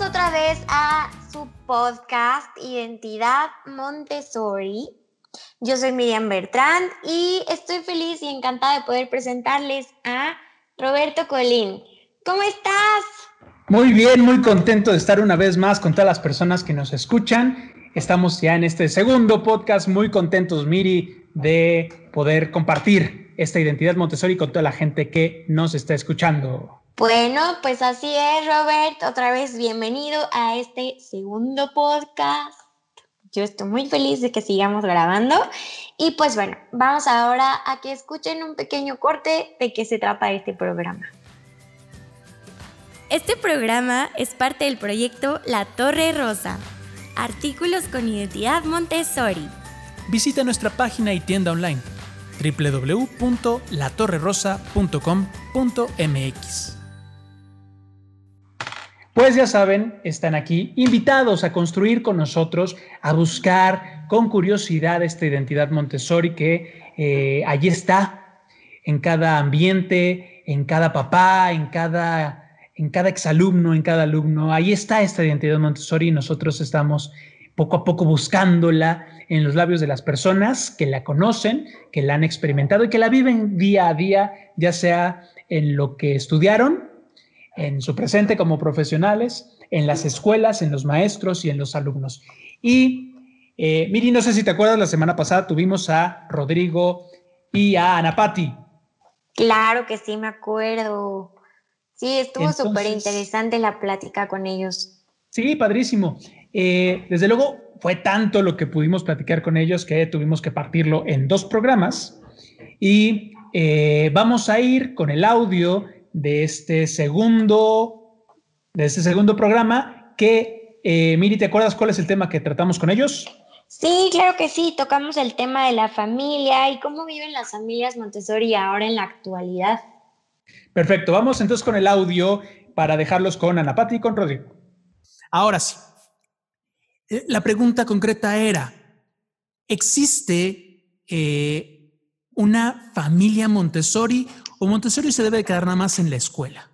otra vez a su podcast Identidad Montessori. Yo soy Miriam Bertrand y estoy feliz y encantada de poder presentarles a Roberto Colín. ¿Cómo estás? Muy bien, muy contento de estar una vez más con todas las personas que nos escuchan. Estamos ya en este segundo podcast, muy contentos, Miri, de poder compartir esta identidad Montessori con toda la gente que nos está escuchando. Bueno, pues así es, Robert. Otra vez bienvenido a este segundo podcast. Yo estoy muy feliz de que sigamos grabando. Y pues bueno, vamos ahora a que escuchen un pequeño corte de qué se trata este programa. Este programa es parte del proyecto La Torre Rosa. Artículos con identidad Montessori. Visita nuestra página y tienda online www.latorrerosa.com.mx. Pues ya saben, están aquí invitados a construir con nosotros, a buscar con curiosidad esta identidad Montessori que eh, allí está, en cada ambiente, en cada papá, en cada, en cada exalumno, en cada alumno. Ahí está esta identidad Montessori y nosotros estamos poco a poco buscándola en los labios de las personas que la conocen, que la han experimentado y que la viven día a día, ya sea en lo que estudiaron, en su presente como profesionales, en las escuelas, en los maestros y en los alumnos. Y eh, Miri, no sé si te acuerdas, la semana pasada tuvimos a Rodrigo y a Ana Patti. Claro que sí, me acuerdo. Sí, estuvo súper interesante la plática con ellos. Sí, padrísimo. Eh, desde luego, fue tanto lo que pudimos platicar con ellos que tuvimos que partirlo en dos programas. Y eh, vamos a ir con el audio de este segundo, de este segundo programa que, eh, Miri, ¿te acuerdas cuál es el tema que tratamos con ellos? Sí, claro que sí, tocamos el tema de la familia y cómo viven las familias Montessori ahora en la actualidad. Perfecto, vamos entonces con el audio para dejarlos con Ana Patti y con Rodrigo. Ahora sí. Eh, La pregunta concreta era, ¿existe eh, una familia Montessori o Montessori se debe quedar nada más en la escuela?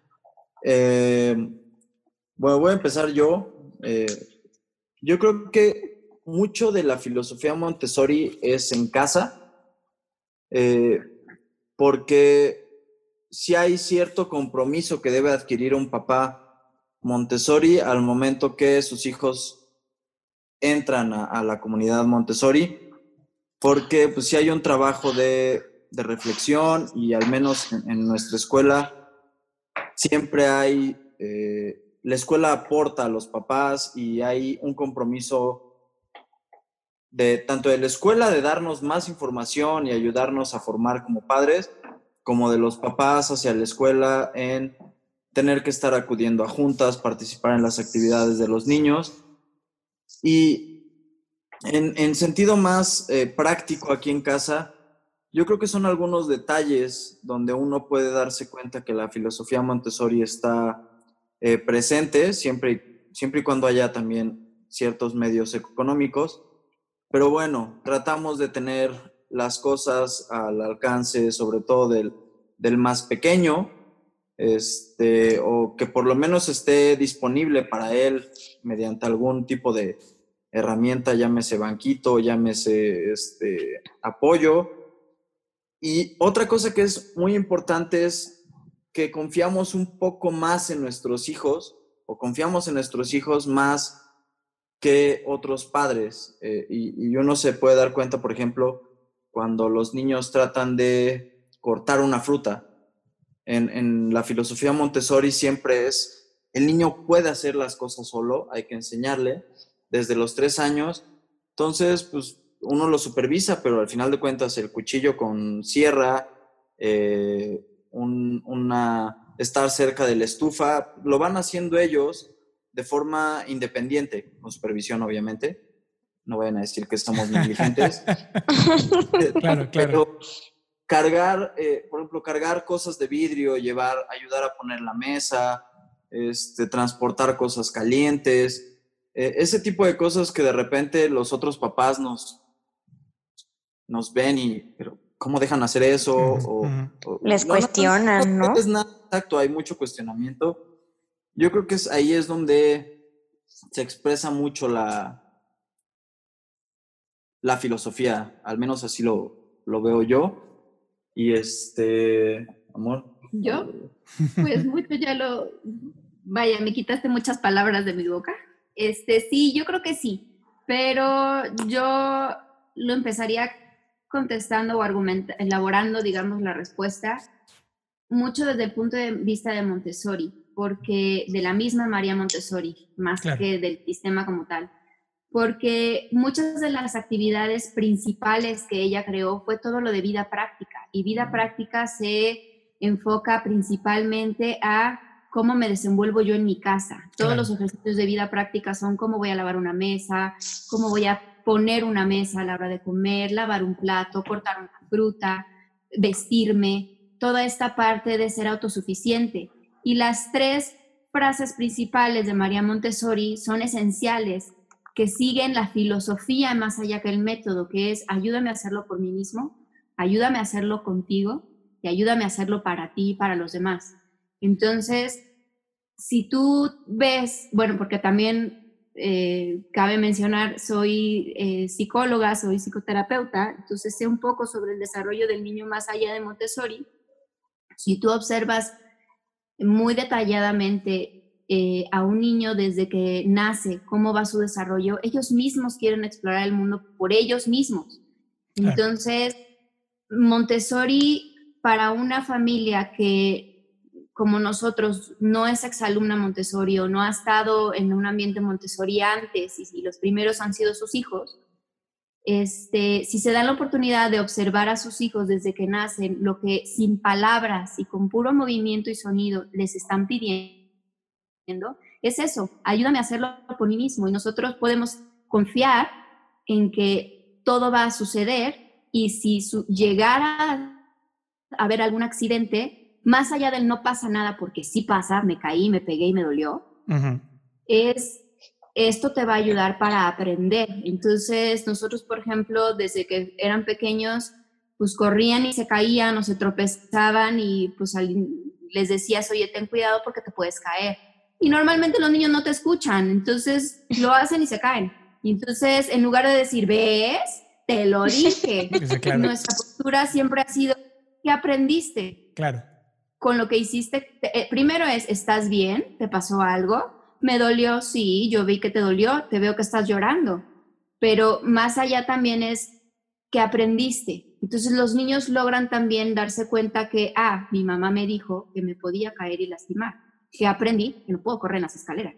Eh, bueno, voy a empezar yo. Eh, yo creo que mucho de la filosofía Montessori es en casa, eh, porque si hay cierto compromiso que debe adquirir un papá Montessori al momento que sus hijos entran a, a la comunidad Montessori, porque pues si hay un trabajo de, de reflexión y al menos en- nuestra escuela siempre hay, eh, la escuela aporta a los papás y hay un compromiso de tanto de la escuela de darnos más información y ayudarnos a formar como padres, como de los papás hacia la escuela en tener que estar acudiendo a juntas, participar en las actividades de los niños. Y en, en sentido más eh, práctico aquí en casa, yo creo que son algunos detalles donde uno puede darse cuenta que la filosofía Montessori está eh, presente, siempre, siempre y cuando haya también ciertos medios económicos. Pero bueno, tratamos de tener las cosas al alcance, sobre todo del, del más pequeño, este, o que por lo menos esté disponible para él mediante algún tipo de herramienta, llámese banquito, llámese este, apoyo. Y otra cosa que es muy importante es que confiamos un poco más en nuestros hijos o confiamos en nuestros hijos más que otros padres. Eh, y, y uno se puede dar cuenta, por ejemplo, cuando los niños tratan de cortar una fruta. En, en la filosofía Montessori siempre es, el niño puede hacer las cosas solo, hay que enseñarle desde los tres años. Entonces, pues uno lo supervisa, pero al final de cuentas el cuchillo con sierra, eh, un- una, estar cerca de la estufa, lo van haciendo ellos de forma independiente, con supervisión obviamente. No vayan a decir que estamos negligentes. claro, claro. Pero cargar, eh, por ejemplo, cargar cosas de vidrio, llevar, ayudar a poner la mesa, este, transportar cosas calientes, eh, ese tipo de cosas que de repente los otros papás nos, nos ven y, pero ¿cómo dejan hacer eso? o, Les cuestionan, ¿no? es nada exacto, hay mucho cuestionamiento. Yo creo que es, ahí es donde se expresa mucho la, la filosofía, al menos así lo, lo veo yo. Y este, amor. ¿Yo? Pues mucho ya lo, vaya, me quitaste muchas palabras de mi boca. Este, sí, yo creo que sí, pero yo lo empezaría contestando o elaborando, digamos, la respuesta mucho desde el punto de vista de Montessori, porque de la misma María Montessori, más que del sistema como tal, porque muchas de las actividades principales que ella creó fue todo lo de vida práctica, y vida práctica se enfoca principalmente a cómo me desenvuelvo yo en mi casa. Todos los ejercicios de vida práctica son cómo voy a lavar una mesa, cómo voy a poner una mesa a la hora de comer, lavar un plato, cortar una fruta, vestirme, toda esta parte de ser autosuficiente. Y las tres frases principales de María Montessori son esenciales, que siguen la filosofía más allá que el método, que es ayúdame a hacerlo por mí mismo, ayúdame a hacerlo contigo y ayúdame a hacerlo para ti y para los demás. Entonces, si tú ves, bueno, porque también eh, cabe mencionar, soy eh, psicóloga, soy psicoterapeuta, entonces sé un poco sobre el desarrollo del niño más allá de Montessori. Si tú observas muy detalladamente eh, a un niño desde que nace, cómo va su desarrollo, ellos mismos quieren explorar el mundo por ellos mismos. Entonces, Montessori para una familia que como nosotros no es exalumna Montessori no ha estado en un ambiente Montessori antes y, los primeros han sido sus hijos, este, si se da la oportunidad de observar a sus hijos desde que nacen, lo que sin palabras y con puro movimiento y sonido les están pidiendo, es eso, ayúdame a hacerlo por mí mismo. Y nosotros podemos confiar en que todo va a suceder y si llegara a haber algún accidente, más allá del no pasa nada porque sí pasa, me caí, me pegué y me dolió, es esto te va a ayudar para aprender. Entonces, nosotros, por ejemplo, desde que eran pequeños, pues corrían y se caían o se tropezaban y pues les decías, oye, ten cuidado porque te puedes caer. Y normalmente los niños no te escuchan, entonces lo hacen y se caen. Y entonces, en lugar de decir, ves, te lo dije, nuestra postura siempre ha sido, ¿qué aprendiste? Claro con lo que hiciste, eh, primero es, ¿estás bien? ¿Te pasó algo? ¿Me dolió? Sí, yo vi que te dolió, te veo que estás llorando. Pero más allá también es que aprendiste. Entonces los niños logran también darse cuenta que, ah, mi mamá me dijo que me podía caer y lastimar. Que aprendí que no puedo correr en las escaleras.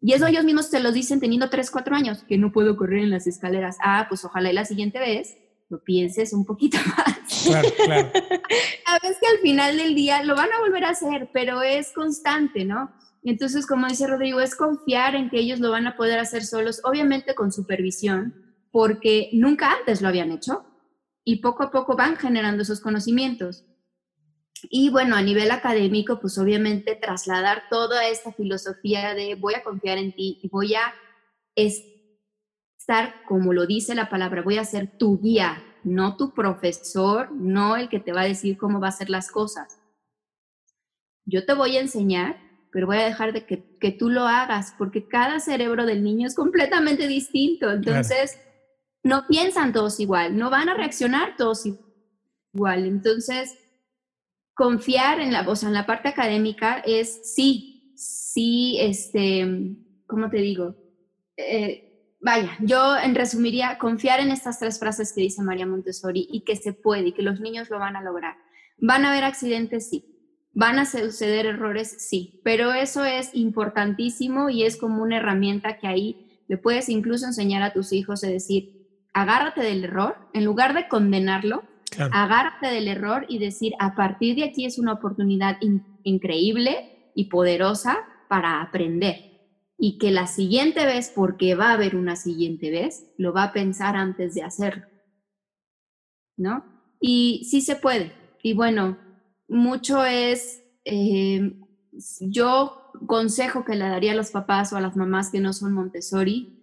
Y eso ellos mismos te lo dicen teniendo 3, 4 años, que no puedo correr en las escaleras. Ah, pues ojalá y la siguiente vez lo pienses un poquito más. Claro, claro. veces que al final del día lo van a volver a hacer, pero es constante, ¿no? Entonces, como dice Rodrigo, es confiar en que ellos lo van a poder hacer solos, obviamente con supervisión, porque nunca antes lo habían hecho y poco a poco van generando esos conocimientos. Y bueno, a nivel académico, pues obviamente trasladar toda esta filosofía de voy a confiar en ti y voy a estar, como lo dice la palabra, voy a ser tu guía, no tu profesor, no el que te va a decir cómo va a hacer las cosas. Yo te voy a enseñar, pero voy a dejar de que, tú lo hagas, porque cada cerebro del niño es completamente distinto. Entonces, no piensan todos igual, no van a reaccionar todos igual. Entonces, confiar en la, o en la parte académica es sí, sí, este, ¿cómo te digo? Eh, vaya, yo en resumiría, confiar en estas tres frases que dice María Montessori y que se puede y que los niños lo van a lograr. ¿Van a haber accidentes? Sí. ¿Van a suceder errores? Sí. Pero eso es importantísimo y es como una herramienta que ahí le puedes incluso enseñar a tus hijos de decir, agárrate del error, en lugar de condenarlo, agárrate del error y decir, a partir de aquí es una oportunidad increíble y poderosa para aprender y que la siguiente vez, porque va a haber una siguiente vez, lo va a pensar antes de hacerlo. ¿No? Y sí se puede. Y bueno, mucho es, eh, yo consejo que le daría a los papás o a las mamás que no son Montessori,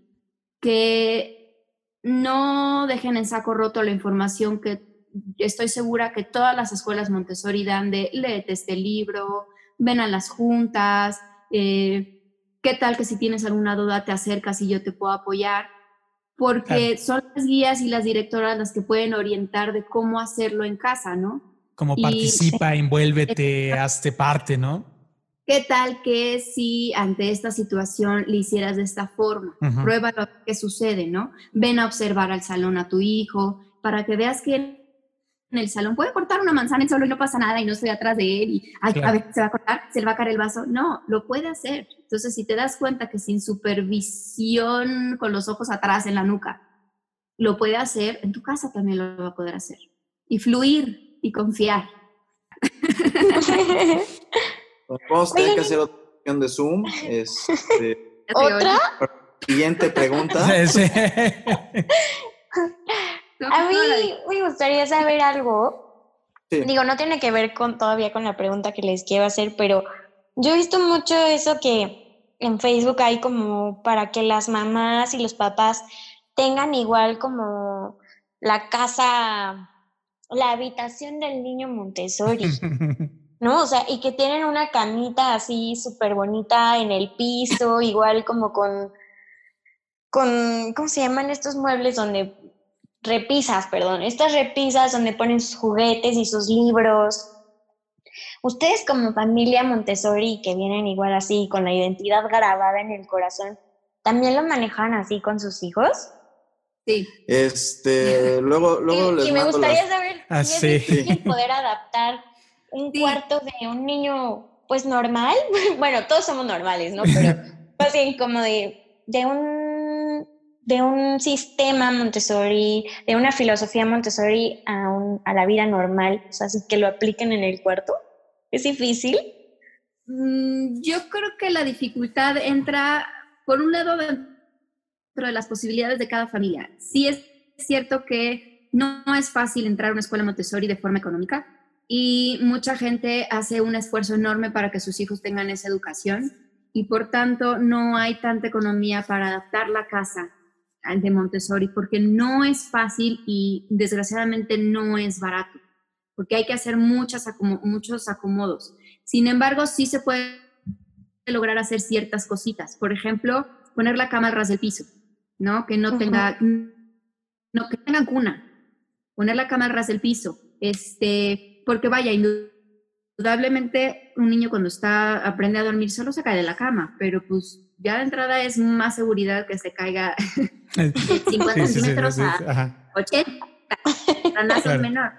que no dejen en saco roto la información que estoy segura que todas las escuelas Montessori dan de léete este libro, ven a las juntas, eh, qué tal que si tienes alguna duda te acercas y yo te puedo apoyar, porque son las guías y las directoras las que pueden orientar de cómo hacerlo en casa, ¿no? Como participa, envuélvete, hazte parte, ¿no? ¿Qué tal que si ante esta situación le hicieras de esta forma? Prueba lo que sucede, ¿no? Ven a observar al salón a tu hijo para que veas que en el salón puede cortar una manzana en solo y no pasa nada y no estoy atrás de él y a ver, se va a cortar, se le va a caer el vaso. No, lo puede hacer. Entonces, si te das cuenta que sin supervisión con los ojos atrás en la nuca, lo puede hacer, en tu casa también lo va a poder hacer. Y fluir y confiar. Vamos a tener que hacer otra sesión de Zoom. Este, ¿Otra? Siguiente pregunta. A mí me gustaría saber algo. Digo, no tiene que ver con todavía con la pregunta que les quiero hacer, pero yo he visto mucho eso que en Facebook hay como para que las mamás y los papás tengan igual como la casa, la habitación del niño Montessori. ¿no? O sea, y que tienen una camita así súper bonita en el piso, igual como con, con, ¿cómo se llaman estos muebles donde, repisas, perdón, estas repisas donde ponen sus juguetes y sus libros. Ustedes como familia Montessori, que vienen igual así, con la identidad grabada en el corazón, ¿también lo manejan así con sus hijos? Sí. Este, luego, luego y, les y me gustaría saber Ah, si sí. es difícil poder adaptar un cuarto de un niño, pues normal. bueno, todos somos normales, ¿no? Pero más bien como de, de un de un sistema Montessori, de una filosofía Montessori a, a la vida normal, o sea, que lo apliquen en el cuarto. ¿Es difícil? Mm, Yo creo que la dificultad entra, por un lado, dentro de las posibilidades de cada familia. Sí es cierto que no es fácil entrar a una escuela Montessori de forma económica y mucha gente hace un esfuerzo enorme para que sus hijos tengan esa educación y por tanto no hay tanta economía para adaptar la casa de Montessori porque no es fácil y desgraciadamente no es barato porque hay que hacer muchas acomo- muchos acomodos. Sin embargo, sí se puede lograr hacer ciertas cositas. Por ejemplo, poner la cama al ras del piso, ¿no? Que no tenga, no, que tengan cuna. Poner la cama al ras del piso. Este, porque vaya, indudablemente un niño cuando está, aprende a dormir solo se cae de la cama, pero pues ya de entrada es más seguridad que se caiga 50 Sí, centímetros sí, a sí, ajá. 80, ranazo Claro. menor.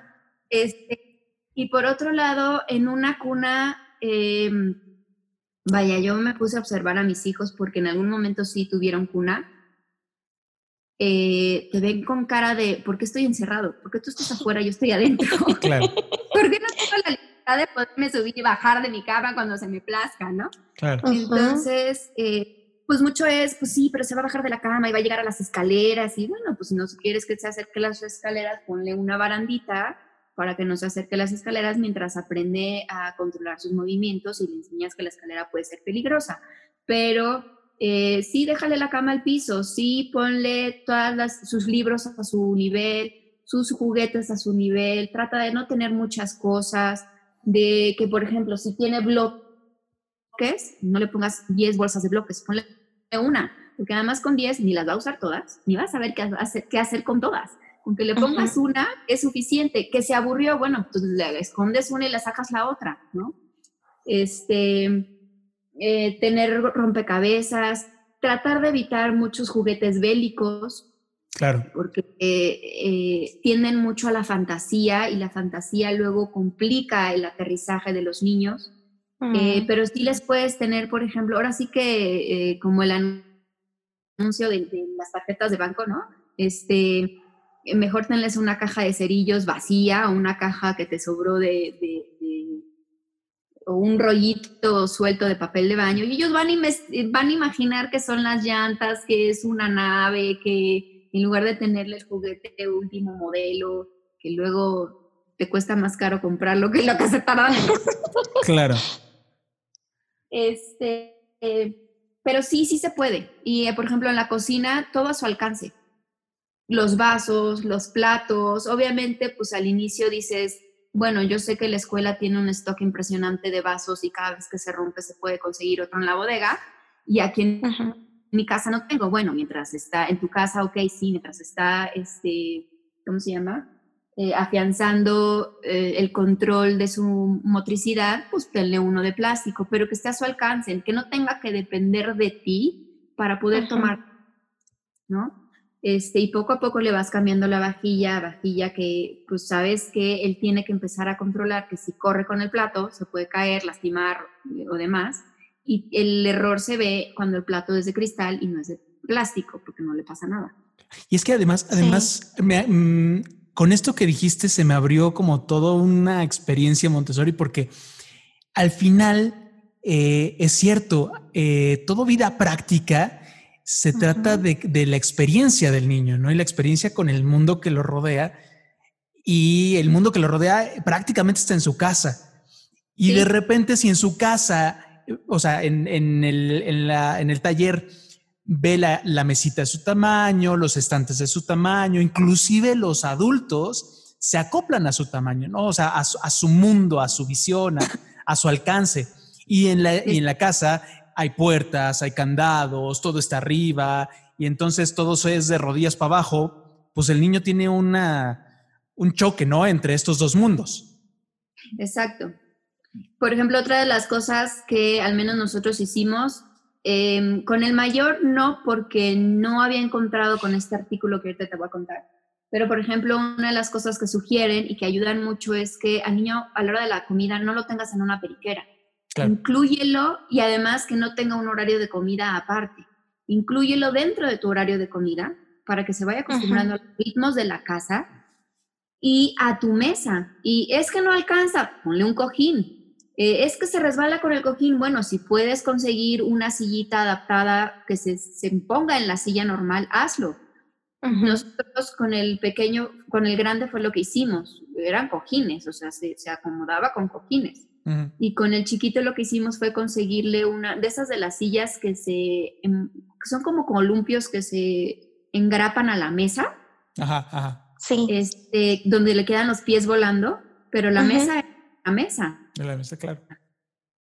Este, y por otro lado, en una cuna, eh, vaya, yo me puse a observar a mis hijos porque en algún momento sí tuvieron cuna. Eh, te ven con cara de, ¿por qué estoy encerrado? ¿Por qué tú estás afuera y yo estoy adentro? Claro, ¿Por qué no tengo la libertad de poderme subir y bajar de mi cama cuando se me plazca, no? claro. Entonces, eh, pues mucho es, pues sí, pero se va a bajar de la cama y va a llegar a las escaleras y bueno, pues si no quieres que se acerque a las escaleras, ponle una barandita para que no se acerque a las escaleras mientras aprende a controlar sus movimientos y le enseñas que la escalera puede ser peligrosa. Pero eh, sí, déjale la cama al piso, sí, ponle todos sus libros a su nivel, sus juguetes a su nivel, trata de no tener muchas cosas, de que, por ejemplo, si tiene bloques, no le pongas 10 bolsas de bloques, ponle una, porque además con 10 ni las va a usar todas, ni vas a saber qué hacer, qué hacer con todas. Con que le pongas una es suficiente. Que se aburrió, bueno, pues le escondes una y le sacas la otra, ¿no? Este, eh, tener rompecabezas, tratar de evitar muchos juguetes bélicos, Claro, porque eh, eh, tienden mucho a la fantasía y la fantasía luego complica el aterrizaje de los niños. Eh, Mm. pero sí les puedes tener, por ejemplo, ahora sí que eh, como el anuncio de, de las tarjetas de banco, ¿no? Este, mejor tenles una caja de cerillos vacía o una caja que te sobró de, de- de- o un rollito suelto de papel de baño y ellos van a, van a imaginar que son las llantas, que es una nave, que en lugar de tenerle el juguete de último modelo, que luego te cuesta más caro comprarlo que lo que se tardan en Claro. Este, eh, pero sí, sí se puede. Y, eh, por ejemplo, en la cocina, todo a su alcance. Los vasos, los platos. Obviamente, pues al inicio dices, bueno, yo sé que la escuela tiene un stock impresionante de vasos y cada vez que se rompe se puede conseguir otro en la bodega. Y aquí en mi casa no tengo. Bueno, mientras está en tu casa, ok, sí, mientras está, este, ¿cómo se llama? Eh, afianzando eh, el control de su motricidad, pues tenle uno de plástico, pero que esté a su alcance, que no tenga que depender de ti para poder Ujú. tomar, ¿no? Este, y poco a poco le vas cambiando la vajilla, vajilla que pues sabes que él tiene que empezar a controlar, que si corre con el plato se puede caer, lastimar eh, o demás. Y el error se ve cuando el plato es de cristal y no es de plástico, porque no le pasa nada. Y es que además, además, me- mm, con esto que dijiste se me abrió como toda una experiencia Montessori porque al final eh, es cierto, eh, todo vida práctica se trata de, de la experiencia del niño, ¿no? Y la experiencia con el mundo que lo rodea. Y el mundo que lo rodea prácticamente está en su casa. Y Sí. de repente, si en su casa, o sea, en, en el, en la- en el taller, ve la, mesita de su tamaño, los estantes de su tamaño, inclusive los adultos se acoplan a su tamaño, ¿no? O sea, a su, mundo, a su visión, a, a su alcance. Y en, la, y en la casa hay puertas, hay candados, todo está arriba, y entonces todo es de rodillas para abajo, pues el niño tiene una, un choque, ¿no? Entre estos dos mundos. Exacto. Por ejemplo, otra de las cosas que al menos nosotros hicimos, eh, con el mayor no, porque no había encontrado con este artículo que ahorita te voy a contar. Pero, por ejemplo, una de las cosas que sugieren y que ayudan mucho es que al niño a la hora de la comida no lo tengas en una periquera. Claro. Inclúyelo y además que no tenga un horario de comida aparte. Inclúyelo dentro de tu horario de comida para que se vaya acostumbrando a los ritmos de la casa y a tu mesa. Y es que no alcanza, ponle un cojín. Eh, es que se resbala con el cojín. Bueno, si puedes conseguir una sillita adaptada que se, se ponga en la silla normal, hazlo. Nosotros con el pequeño, con el grande fue lo que hicimos. Eran cojines, o sea, se, se acomodaba con cojines. Ujú. Y con el chiquito lo que hicimos fue conseguirle una de esas de las sillas que se em, que son como columpios que se engrapan a la mesa, Ajá, ajá. Sí. este, donde le quedan los pies volando, pero la Ujú. mesa es la mesa. De la mesa, claro.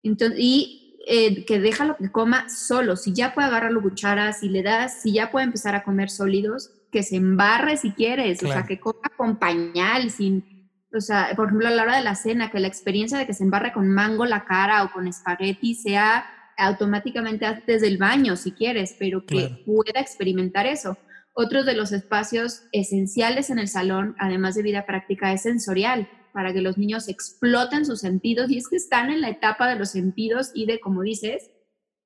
Entonces, y eh, que deja lo que coma solo. Si ya puede agarrar la cuchara, si le das, si ya puede empezar a comer sólidos, que se embarre si quieres, o Claro. sea, que coma con pañal, sin, o sea, por ejemplo, a la hora de la cena, que la experiencia de que se embarre con mango la cara o con espagueti sea automáticamente antes del baño, si quieres, pero que Claro. pueda experimentar eso. Otros de los espacios esenciales en el salón, además de vida práctica, es sensorial, para que los niños exploten sus sentidos, y es que están en la etapa de los sentidos y de, como dices,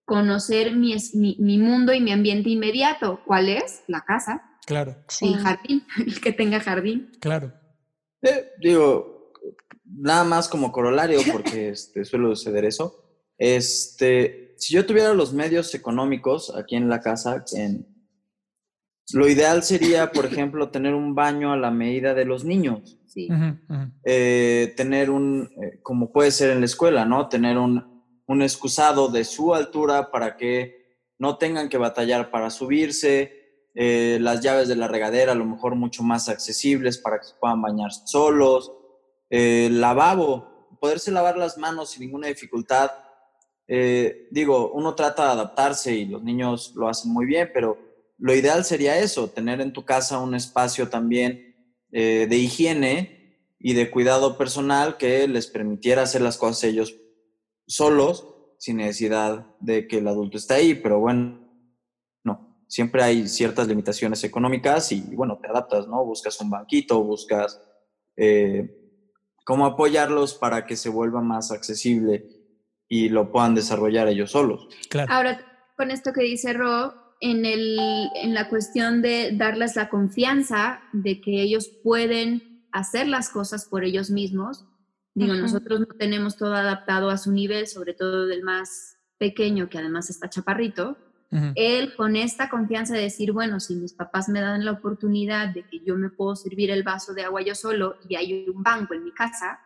conocer mi, mi, mi mundo y mi ambiente inmediato. ¿Cuál es? La casa, Claro, sí. el jardín, el que tenga jardín. claro. Eh, digo, nada más como corolario, porque este, suele suceder eso. Este, si yo tuviera los medios económicos aquí en la casa, en, lo ideal sería, por ejemplo, tener un baño a la medida de los niños. Sí. Eh, tener un, eh, como puede ser en la escuela, ¿no? Tener un, un excusado de su altura para que no tengan que batallar para subirse, eh, las llaves de la regadera a lo mejor mucho más accesibles para que se puedan bañar solos, lavabo, poderse lavar las manos sin ninguna dificultad. Digo, uno trata de adaptarse y los niños lo hacen muy bien, pero lo ideal sería eso, tener en tu casa un espacio también eh, de higiene y de cuidado personal que les permitiera hacer las cosas ellos solos sin necesidad de que el adulto esté ahí, pero bueno, no, siempre hay ciertas limitaciones económicas y bueno, te adaptas, ¿no? Buscas un banquito, buscas eh, cómo apoyarlos para que se vuelva más accesible y lo puedan desarrollar ellos solos. Claro. Ahora, con esto que dice Ro, en, el, en la cuestión de darles la confianza de que ellos pueden hacer las cosas por ellos mismos, Digo, Ujú. nosotros no tenemos todo adaptado a su nivel, sobre todo del más pequeño, que además está chaparrito. Ujú. Él con esta confianza de decir, bueno, si mis papás me dan la oportunidad de que yo me puedo servir el vaso de agua yo solo y hay un banco en mi casa,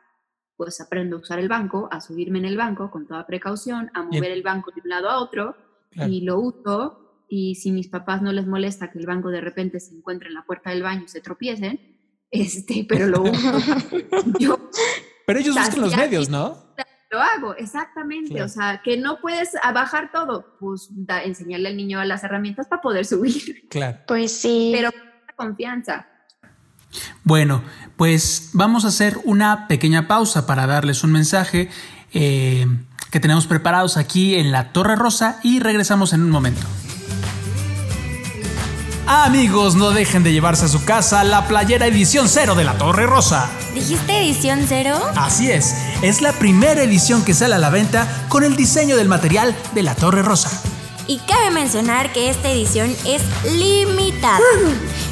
pues aprendo a usar el banco, a subirme en el banco con toda precaución, a Bien. mover el banco de un lado a otro Claro. y lo uso. Y si mis papás no les molesta que el banco de repente se encuentre en la puerta del baño y se tropiecen, este, pero lo uso. yo Pero ellos buscan los medios, ¿no? lo hago, exactamente. Claro. O sea, que no puedes bajar todo, pues da- enseñarle al niño las herramientas para poder subir, Claro. Pues sí. pero con confianza. Bueno, pues vamos a hacer una pequeña pausa para darles un mensaje eh, que tenemos preparados aquí en la Torre Rosa y regresamos en un momento. Amigos, no dejen de llevarse a su casa la playera edición cero de la Torre Rosa. ¿Dijiste edición cero? Así es, es la primera edición que sale a la venta con el diseño del material de la Torre Rosa. Y cabe mencionar que esta edición es limitada,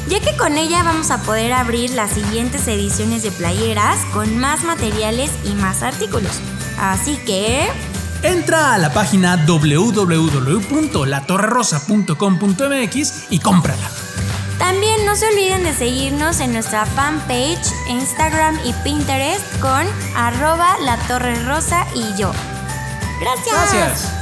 ya que con ella vamos a poder abrir las siguientes ediciones de playeras con más materiales y más artículos. Así que... Entra a la página www.latorrerosa.com.mx y cómprala. También no se olviden de seguirnos en nuestra fanpage, Instagram y Pinterest con arroba la torre rosa y yo. Gracias. Gracias.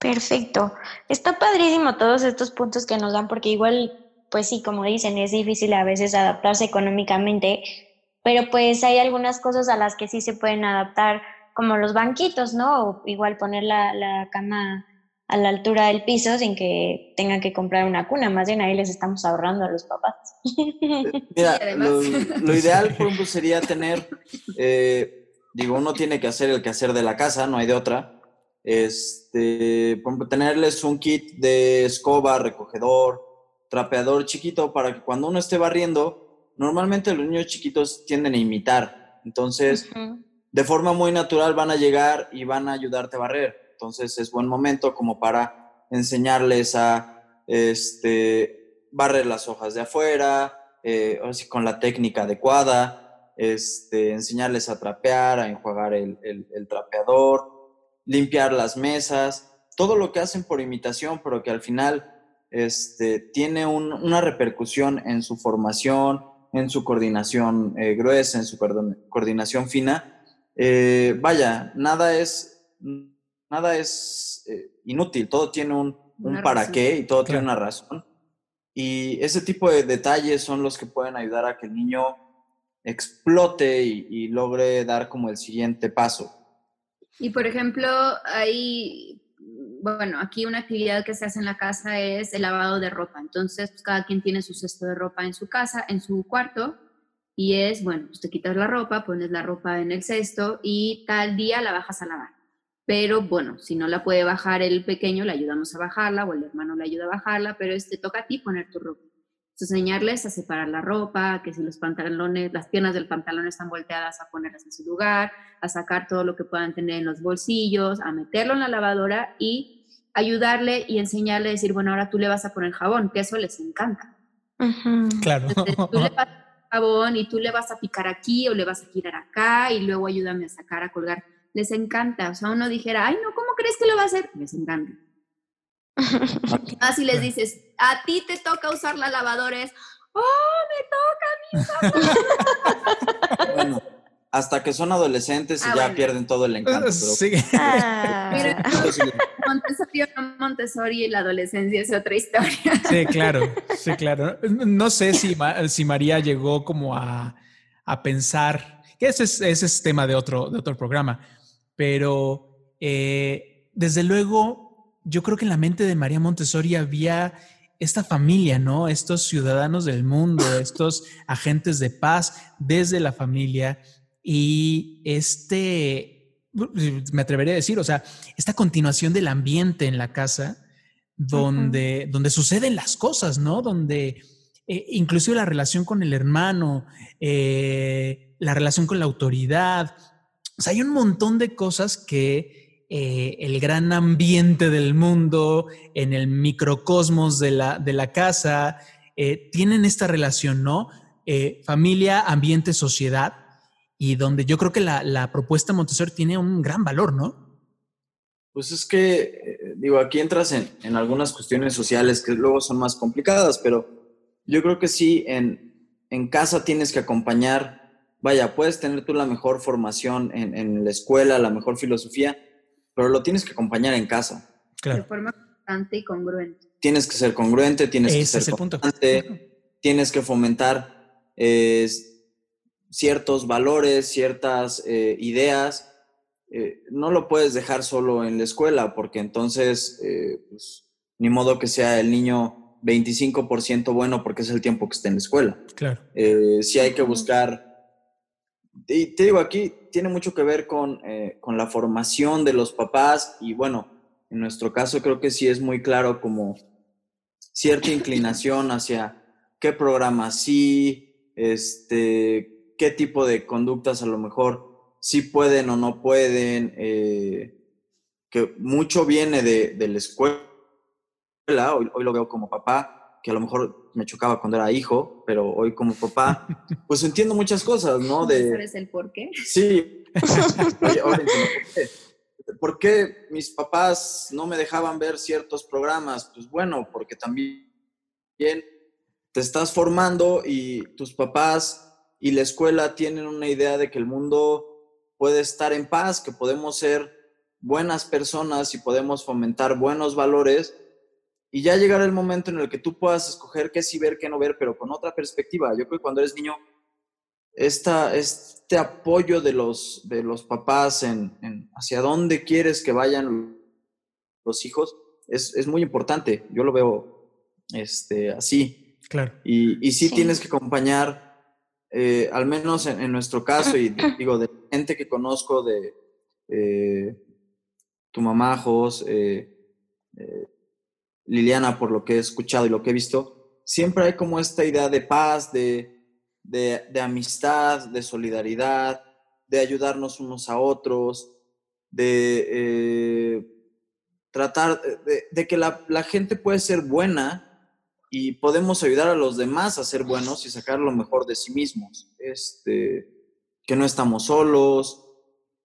Perfecto. Está padrísimo todos estos puntos que nos dan porque igual, pues sí, como dicen, es difícil a veces adaptarse económicamente, pero pues hay algunas cosas a las que sí se pueden adaptar, como los banquitos, ¿no? O igual poner la, la cama a la altura del piso sin que tengan que comprar una cuna, más bien ahí les estamos ahorrando a los papás. Mira, Sí, además. lo, lo ideal, por ejemplo, sería tener, eh, digo, uno tiene que hacer el quehacer de la casa, no hay de otra. Este, por ejemplo, tenerles un kit de escoba, recogedor, trapeador chiquito para que cuando uno esté barriendo, normalmente los niños chiquitos tienden a imitar. Entonces. De forma muy natural van a llegar y van a ayudarte a barrer. Entonces es buen momento como para enseñarles a este, barrer las hojas de afuera, eh, con la técnica adecuada, este, enseñarles a trapear, a enjuagar el, el- trapeador, limpiar las mesas, todo lo que hacen por imitación, pero que al final este, tiene un- una repercusión en su formación, en su coordinación eh, gruesa, en su coordin- coordinación fina. Eh, vaya, nada es, nada es eh, inútil, todo tiene un, para razón. qué y todo tiene una razón. Y ese tipo de detalles son los que pueden ayudar a que el niño explote y, y logre dar como el siguiente paso. Y por ejemplo, hay, bueno, aquí una actividad que se hace en la casa es el lavado de ropa. Entonces, pues, cada quien tiene su cesto de ropa en su casa, en su cuarto, y es, bueno, pues te quitas la ropa, pones la ropa en el cesto y tal día la bajas a lavar. Pero bueno, si no la puede bajar el pequeño, le ayudamos a bajarla o el hermano le ayuda a bajarla, pero es, te toca a ti poner tu ropa. Entonces, enseñarles a separar la ropa, que si los pantalones, las piernas del pantalón están volteadas, a ponerlas en su lugar, a sacar todo lo que puedan tener en los bolsillos, a meterlo en la lavadora y ayudarle y enseñarle a decir, bueno, ahora tú le vas a poner jabón, que eso les encanta. Claro. Entonces, tú le vas a poner jabón y tú le vas a picar aquí o le vas a girar acá y luego ayúdame a sacar, a colgar. Les encanta. O sea, uno dijera, ay, no, ¿cómo crees que lo va a hacer? Les encanta. Así les dices, a ti te toca usar la lavadora, es, oh, me toca. Bueno, hasta que son adolescentes y Ah, ya bueno. pierden todo el encanto. pero- Sí. Ah. Mira, Montessori o no Montessori y la adolescencia es otra historia. Sí, claro, sí, claro. No sé si, si María llegó como a, a pensar, que ese es, ese es tema de otro, de otro programa, pero eh, desde luego yo creo que en la mente de María Montessori había esta familia, ¿no? Estos ciudadanos del mundo, estos agentes de paz desde la familia y este, me atrevería a decir, o sea, esta continuación del ambiente en la casa donde, donde suceden las cosas, ¿no? Donde eh, inclusive la relación con el hermano, eh, la relación con la autoridad, o sea, hay un montón de cosas que eh, el gran ambiente del mundo, en el microcosmos de la, de la casa, tienen esta relación, ¿no? Familia, ambiente, sociedad. Y donde yo creo que la, la propuesta Montessori tiene un gran valor, ¿no? Pues es que, eh, digo, aquí entras en, en, algunas cuestiones sociales que luego son más complicadas, pero yo creo que sí, en, en casa tienes que acompañar, vaya, puedes tener tú la mejor formación en, en, la escuela, la mejor filosofía, pero lo tienes que acompañar en casa. Claro. De forma constante y congruente. Tienes que ser congruente, tienes Ese que ser es el constante, punto. tienes que fomentar eh, ciertos valores, ciertas eh, ideas eh, no lo puedes dejar solo en la escuela, porque entonces, eh, pues, ni modo que sea el niño 25% bueno porque es el tiempo que está en la escuela. Claro. Eh, sí hay que buscar, y te digo, aquí tiene mucho que ver con, con la formación de los papás y bueno, en nuestro caso creo que sí es muy claro como cierta inclinación hacia qué programas sí, este, qué tipo de conductas a lo mejor si pueden o no pueden, eh, que mucho viene de, de la escuela, hoy, hoy, lo veo como papá, que a lo mejor me chocaba cuando era hijo, pero hoy como papá, pues entiendo muchas cosas, ¿no? De, ¿Sabes el por qué? Sí, oye, ahora entiendo por qué. ¿Por qué mis papás no me dejaban ver ciertos programas? Pues bueno, porque también te estás formando y tus papás y la escuela tienen una idea de que el mundo puede estar en paz, que podemos ser buenas personas y podemos fomentar buenos valores y ya llegar el momento en el que tú puedas escoger qué sí ver, qué no ver, pero con otra perspectiva. Yo creo que cuando eres niño, esta, este apoyo de los, de los papás en, en hacia dónde quieres que vayan los hijos es, es, muy importante. Yo lo veo este, así. Claro. Y, y sí, sí. tienes que acompañar eh, al menos en, en, nuestro caso, y digo, de gente que conozco, de eh, tu mamá, Jos, eh, Liliana, por lo que he escuchado y lo que he visto, siempre hay como esta idea de paz, de, de, de amistad, de solidaridad, de ayudarnos unos a otros, de tratar de, de que la, la gente puede ser buena y podemos ayudar a los demás a ser buenos y sacar lo mejor de sí mismos. Este, que no estamos solos,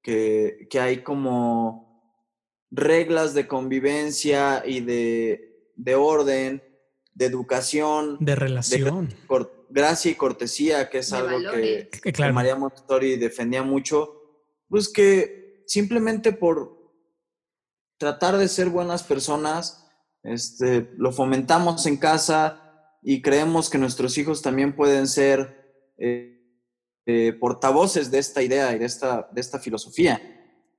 que, que hay como reglas de convivencia y de, de orden, de educación, de relación, de gracia y cortesía, que es de algo valores. que, claro. que María Montessori defendía mucho, pues que simplemente por tratar de ser buenas personas, este, lo fomentamos en casa y creemos que nuestros hijos también pueden ser eh, eh, portavoces de esta idea y de esta, de esta filosofía.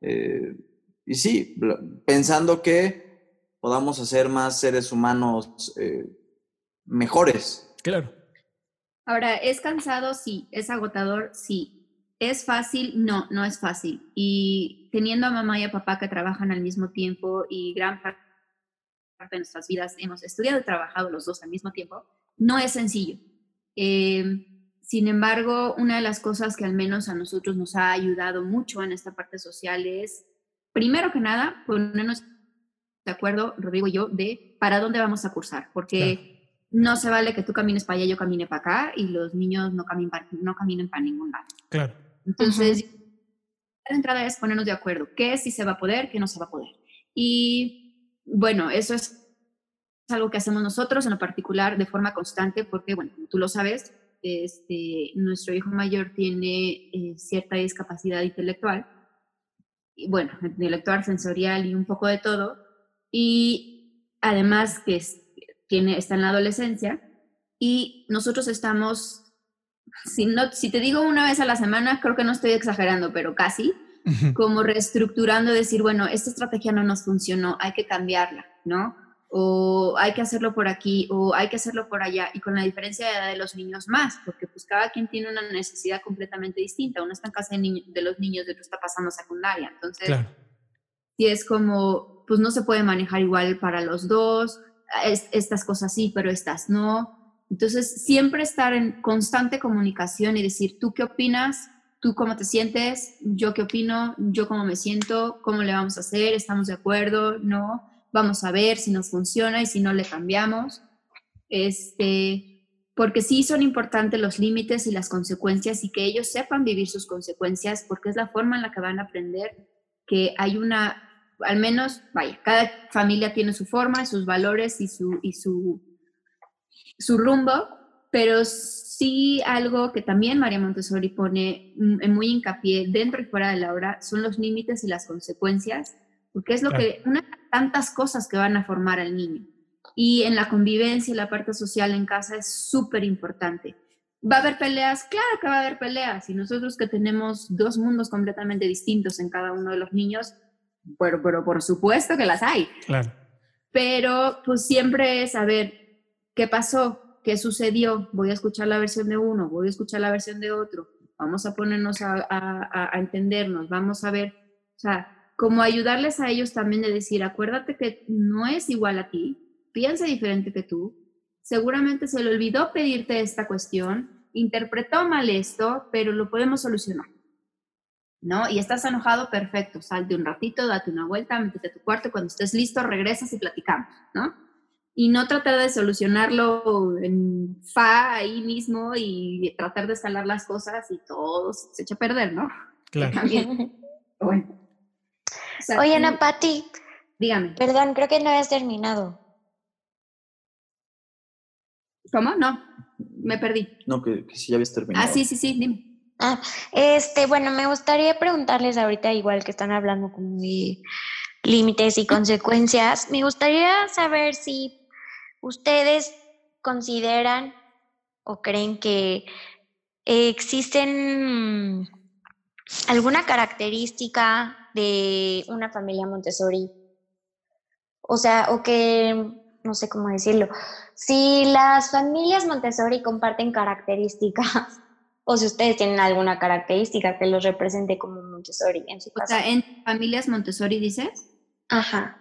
Eh, y sí, pensando que podamos hacer más seres humanos eh, mejores. Claro. Ahora, ¿es cansado? Sí. ¿Es agotador? Sí. ¿Es fácil? No, no es fácil. Y teniendo a mamá y a papá que trabajan al mismo tiempo y gran parte de nuestras vidas hemos estudiado y trabajado los dos al mismo tiempo, no es sencillo. Eh, sin embargo, una de las cosas que al menos a nosotros nos ha ayudado mucho en esta parte social es, primero que nada, ponernos de acuerdo, Rodrigo y yo, de para dónde vamos a cursar, porque claro. no se vale que tú camines para allá, yo camine para acá y los niños no caminen para, no caminen para ningún lado. Claro. Entonces, uh -huh. la entrada es ponernos de acuerdo, qué sí se va a poder, qué no se va a poder. Y bueno, eso es algo que hacemos nosotros en lo particular de forma constante porque, bueno, tú lo sabes, este, nuestro hijo mayor tiene eh, cierta discapacidad intelectual, y bueno, intelectual, sensorial y un poco de todo, y además que tiene, está en la adolescencia, y nosotros estamos, si, no, si te digo una vez a la semana, creo que no estoy exagerando, pero casi, como reestructurando, decir, bueno, esta estrategia no nos funcionó, hay que cambiarla, ¿no? O hay que hacerlo por aquí, o hay que hacerlo por allá, y con la diferencia de edad de los niños más, porque pues cada quien tiene una necesidad completamente distinta. Uno está en casa de, niño, de los niños, de otro está pasando secundaria. Entonces, claro. si es como, pues no se puede manejar igual para los dos, es, estas cosas sí, pero estas no. Entonces, siempre estar en constante comunicación y decir, ¿tú qué opinas? Tú cómo te sientes, yo qué opino, yo cómo me siento, cómo le vamos a hacer, estamos de acuerdo, no, vamos a ver si nos funciona y si no le cambiamos. Este, porque sí son importantes los límites y las consecuencias y que ellos sepan vivir sus consecuencias, porque es la forma en la que van a aprender que hay una, al menos, vaya, cada familia tiene su forma, sus valores y su, y su, su rumbo, pero sí algo que también María Montessori pone muy hincapié dentro y fuera de la obra son los límites y las consecuencias, porque es lo que, una de tantas cosas que van a formar al niño. Y en la convivencia y la parte social en casa es súper importante. ¿Va a haber peleas? Claro que va a haber peleas. Y nosotros que tenemos dos mundos completamente distintos en cada uno de los niños, pero, pero por supuesto que las hay. Claro. Pero pues siempre es saber qué pasó, qué sucedió. Voy a escuchar la versión de uno, voy a escuchar la versión de otro. Vamos a ponernos a, a, a entendernos, vamos a ver, o sea, como ayudarles a ellos también de decir, acuérdate que no es igual a ti, piensa diferente que tú, seguramente se le olvidó pedirte esta cuestión, interpretó mal esto, pero lo podemos solucionar. ¿No? Y estás enojado, perfecto, salte un ratito, date una vuelta, métete a tu cuarto, cuando estés listo regresas y platicamos, ¿no? Y no tratar de solucionarlo en fa ahí mismo y tratar de escalar las cosas y todo se echa a perder, ¿no? Claro. También. Bueno. Oye, Ana Pati. Dígame. Perdón, creo que no habías terminado. ¿Cómo? No, me perdí. No, que, que sí ya habías terminado. Ah, sí, sí, sí, dime. Ah, este, bueno, me gustaría preguntarles ahorita, igual que están hablando como de límites y consecuencias, me gustaría saber si ustedes consideran o creen que existen alguna característica de una familia Montessori. O sea, o que, no sé cómo decirlo, si las familias Montessori comparten características, o si ustedes tienen alguna característica que los represente como Montessori en su casa. O sea, ¿en familias Montessori dices? Ajá.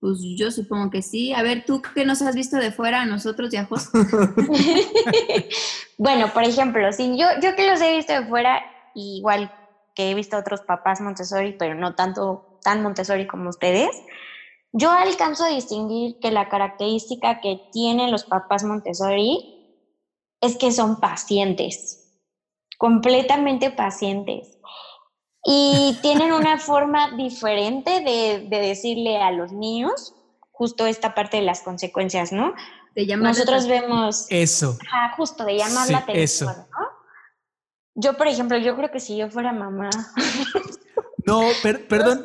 Pues yo supongo que sí. A ver, tú que nos has visto de fuera, a nosotros y a Jos. bueno, por ejemplo, si yo, yo que los he visto de fuera, igual que he visto otros papás Montessori, pero no tanto tan Montessori como ustedes, yo alcanzo a distinguir que la característica que tienen los papás Montessori es que son pacientes, completamente pacientes. Y tienen una forma diferente de, decirle a los niños justo esta parte de las consecuencias, ¿no? De Nosotros vemos... Eso. justo, de llamar la atención, ¿no? Yo, por ejemplo, yo creo que si yo fuera mamá... No, perdón.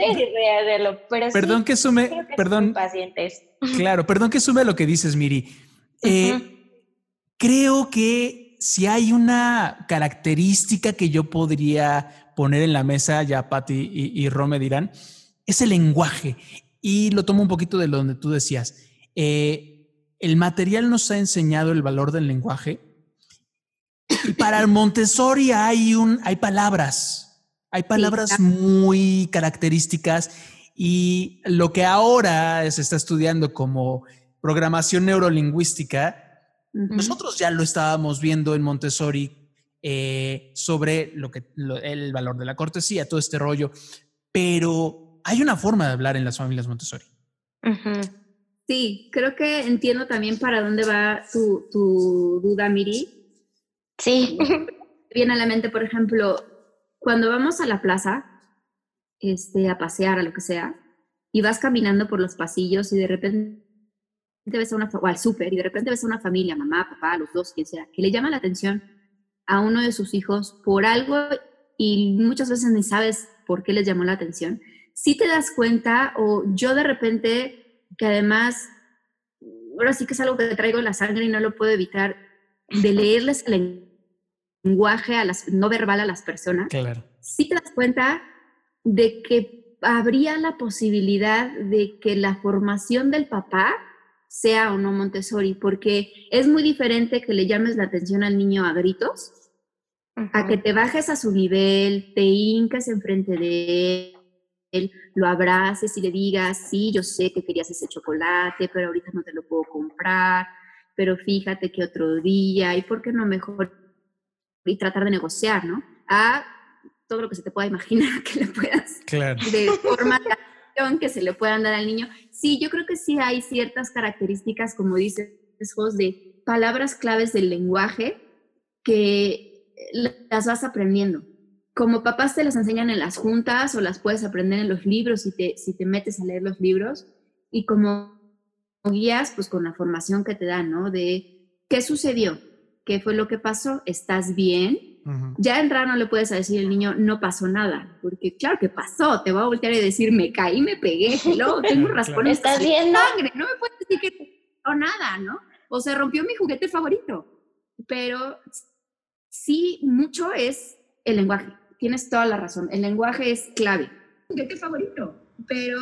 pero perdón que sume, perdón. Pacientes. Claro, perdón que sume lo que dices, Miri. Eh, creo que si hay una característica que yo podría poner en la mesa, ya Patti y, y Rome dirán, es el lenguaje. Y lo tomo un poquito de donde tú decías. Eh, el material nos ha enseñado el valor del lenguaje. Y para el Montessori hay, un, hay palabras, hay palabras muy características y lo que ahora se está estudiando como programación neurolingüística, nosotros ya lo estábamos viendo en Montessori eh, sobre lo que, el valor de la cortesía, todo este rollo, pero hay una forma de hablar en las familias Montessori. Sí, creo que entiendo también para dónde va tu, tu duda, Miri. Sí. Viene a la mente, por ejemplo, cuando vamos a la plaza, este, a pasear, a lo que sea, y vas caminando por los pasillos y de repente ves a una, o al súper, y de repente ves a una familia, mamá, papá, los dos, quien sea, que le llama la atención a uno de sus hijos por algo y muchas veces ni sabes por qué les llamó la atención, si te das cuenta o yo de repente, que además, ahora sí que es algo que traigo en la sangre y no lo puedo evitar, de leerles el lenguaje a las, no verbal a las personas, claro. sí te das cuenta de que habría la posibilidad de que la formación del papá sea o no Montessori, porque es muy diferente que le llames la atención al niño a gritos, a que te bajes a su nivel, te hincas enfrente de él, lo abraces y le digas, sí, yo sé que querías ese chocolate, pero ahorita no te lo puedo comprar, pero fíjate que otro día, y por qué no mejor y tratar de negociar, ¿no? A todo lo que se te pueda imaginar que le puedas, claro. de forma de acción que se le puedan dar al niño. Sí, yo creo que sí hay ciertas características, como dices, de palabras claves del lenguaje que las vas aprendiendo. Como papás te las enseñan en las juntas o las puedes aprender en los libros si te, si te metes a leer los libros. Y como guías, pues con la formación que te dan, ¿no? De qué sucedió, qué fue lo que pasó, estás bien, ya en no le puedes decir al niño, no pasó nada, porque claro que pasó, te va a voltear y decir, me caí, me pegué, luego tengo raspones ¿Estás viendo? sangre, no me puedes decir que no nada, ¿no? O se rompió mi juguete favorito, pero sí, mucho es el lenguaje, tienes toda la razón, el lenguaje es clave. Juguete favorito, pero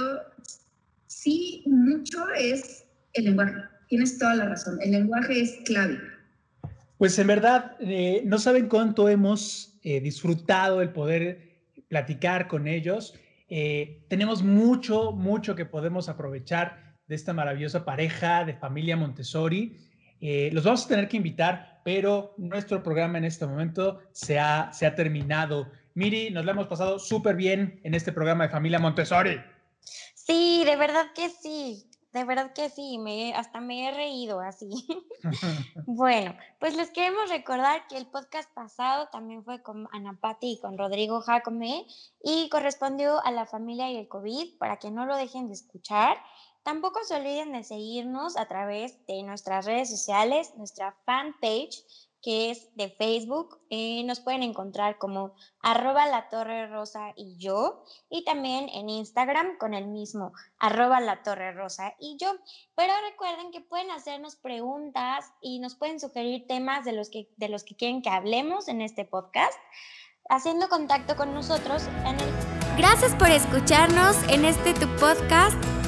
sí, mucho es el lenguaje, tienes toda la razón, el lenguaje es clave. Pues en verdad, eh, no saben cuánto hemos eh, disfrutado el poder platicar con ellos. Eh, tenemos mucho, mucho que podemos aprovechar de esta maravillosa pareja de familia Montessori. Los vamos a tener que invitar, pero nuestro programa en este momento se ha, se ha terminado. Miri, nos lo hemos pasado súper bien en este programa de familia Montessori. Sí, de verdad que sí. De verdad que sí, me, hasta me he reído así. bueno, pues les queremos recordar que el podcast pasado también fue con Ana Patti y con Rodrigo Jacome y correspondió a la familia y el COVID para que no lo dejen de escuchar. Tampoco se olviden de seguirnos a través de nuestras redes sociales, nuestra fanpage que es de Facebook. Eh, nos pueden encontrar como arroba la torre rosa y yo. Y también en Instagram con el mismo arroba la torre rosa y yo. Pero recuerden que pueden hacernos preguntas y nos pueden sugerir temas de los que, de los que quieren que hablemos en este podcast, haciendo contacto con nosotros en el... Gracias por escucharnos en este tu podcast